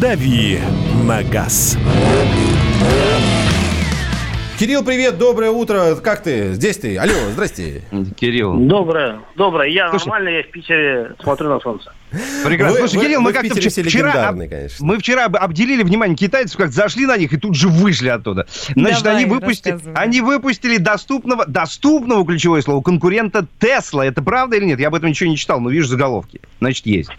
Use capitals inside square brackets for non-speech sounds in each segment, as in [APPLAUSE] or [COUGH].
«Дави на газ». Кирилл, привет, доброе утро. Как ты? Здесь ты? Алло, здрасте. Кирилл. Доброе, доброе. Я Слушай, нормально, я в Питере смотрю на солнце. Прекрасно. Вы- Слушай, вы- Кирилл, вы мы как-то вчера... об- конечно. Мы вчера об- обделили внимание китайцев, как зашли на них и тут же вышли оттуда. Значит, Давай, они, выпустили, они выпустили доступного, доступного, ключевое слово, конкурента Тесла. Это правда или нет? Я об этом ничего не читал, но вижу заголовки. Значит, есть.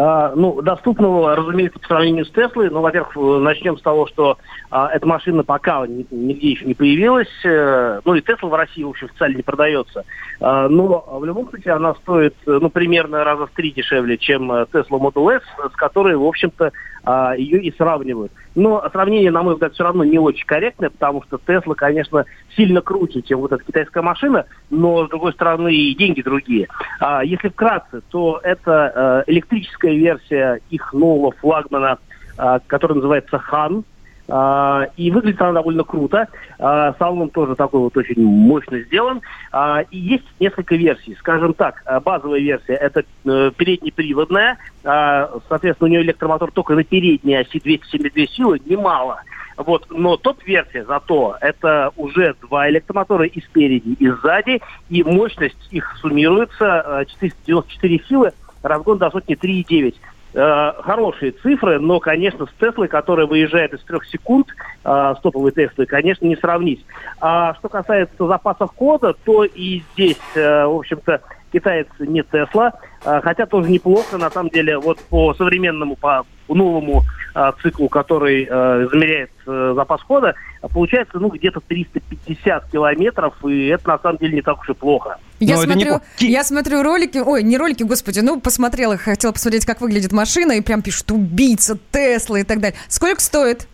А, ну, доступного, разумеется, по сравнению с Теслой. Ну, во-первых, э, начнем с того, что а, эта машина пока ни- нигде еще не появилась. Э, ну, и Тесла в России, в общем, официально не продается. А, но в любом случае она стоит, э, ну, примерно раза в три дешевле, чем Tesla Model S, с которой, в общем-то, а, ее и сравнивают. Но сравнение, на мой взгляд, все равно не очень корректное, потому что Тесла, конечно, сильно круче, чем вот эта китайская машина, но, с другой стороны, и деньги другие. А, если вкратце, то это э, электрическая версия их нового флагмана, а, который называется «Хан». А, и выглядит она довольно круто. А, салон тоже такой вот очень мощно сделан. А, и есть несколько версий. Скажем так, базовая версия это э, переднеприводная. Соответственно, у нее электромотор только на передней оси 272 силы, немало. Вот, но топ-версия зато это уже два электромотора и спереди, и сзади, и мощность их суммируется э, 494 силы, разгон до сотни 3,9. Э, хорошие цифры, но, конечно, с Теслой, которая выезжает из трех секунд, э, с топовой Теслой, конечно, не сравнить. А что касается запасов хода, то и здесь, э, в общем-то, китаец не Тесла, э, хотя тоже неплохо, на самом деле, вот по современному, по новому э, циклу, который э, измеряет э, запас хода, получается, ну, где-то 350 километров, и это, на самом деле, не так уж и плохо. Я Но не смотрю, Ки- я смотрю ролики, ой, не ролики, господи, ну посмотрела, хотела посмотреть, как выглядит машина, и прям пишут убийца, Тесла и так далее. Сколько стоит?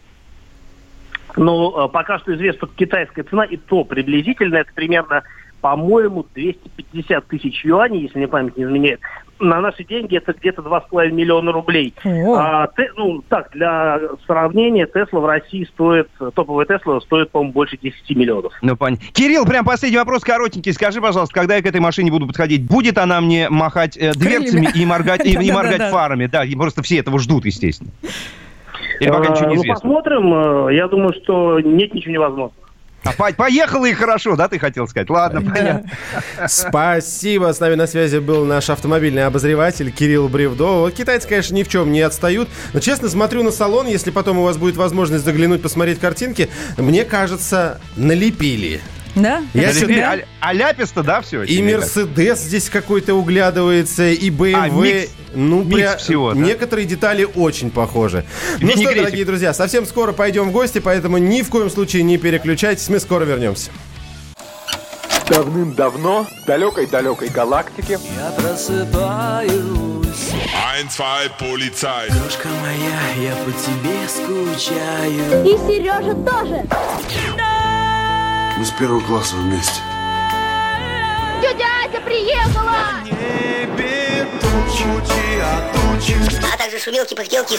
Но э, пока что известна китайская цена, и то приблизительно это примерно, по-моему, 250 тысяч юаней, если мне память не изменяет. На наши деньги это где-то 2,5 миллиона рублей. О. А, те- ну, так, для сравнения, Тесла в России стоит, топовая Тесла стоит, по-моему, больше 10 миллионов. Ну, понятно. Кирилл, прям последний вопрос коротенький. Скажи, пожалуйста, когда я к этой машине буду подходить, будет она мне махать э, дверцами и моргать, и, и [LAUGHS] моргать фарами? Да, и просто все этого ждут, естественно. Или пока ничего не ну, известно? посмотрим. Э, Я думаю, что нет ничего невозможного. А, по- поехала и хорошо, да, ты хотел сказать? Ладно, понятно. Спасибо. С нами на связи был наш автомобильный обозреватель Кирилл Бревдо. Вот китайцы, конечно, ни в чем не отстают. Но, честно, смотрю на салон. Если потом у вас будет возможность заглянуть, посмотреть картинки, мне кажется, налепили. Да? Я Это себе-? А, а ляпис-то, да, все? И Мерседес здесь какой-то углядывается, и BMW. А, микс- ну, микс пря- всего, да? Некоторые детали очень похожи. Ну что, дорогие друзья, совсем скоро пойдем в гости, поэтому ни в коем случае не переключайтесь. Мы скоро вернемся. Давным-давно в далекой-далекой галактике Я просыпаюсь, 1, 2, полицай. дружка моя, я по тебе скучаю. И Сережа тоже. Мы с первого класса вместе. Тетя Ася приехала. а также шумелки, пыхтелки и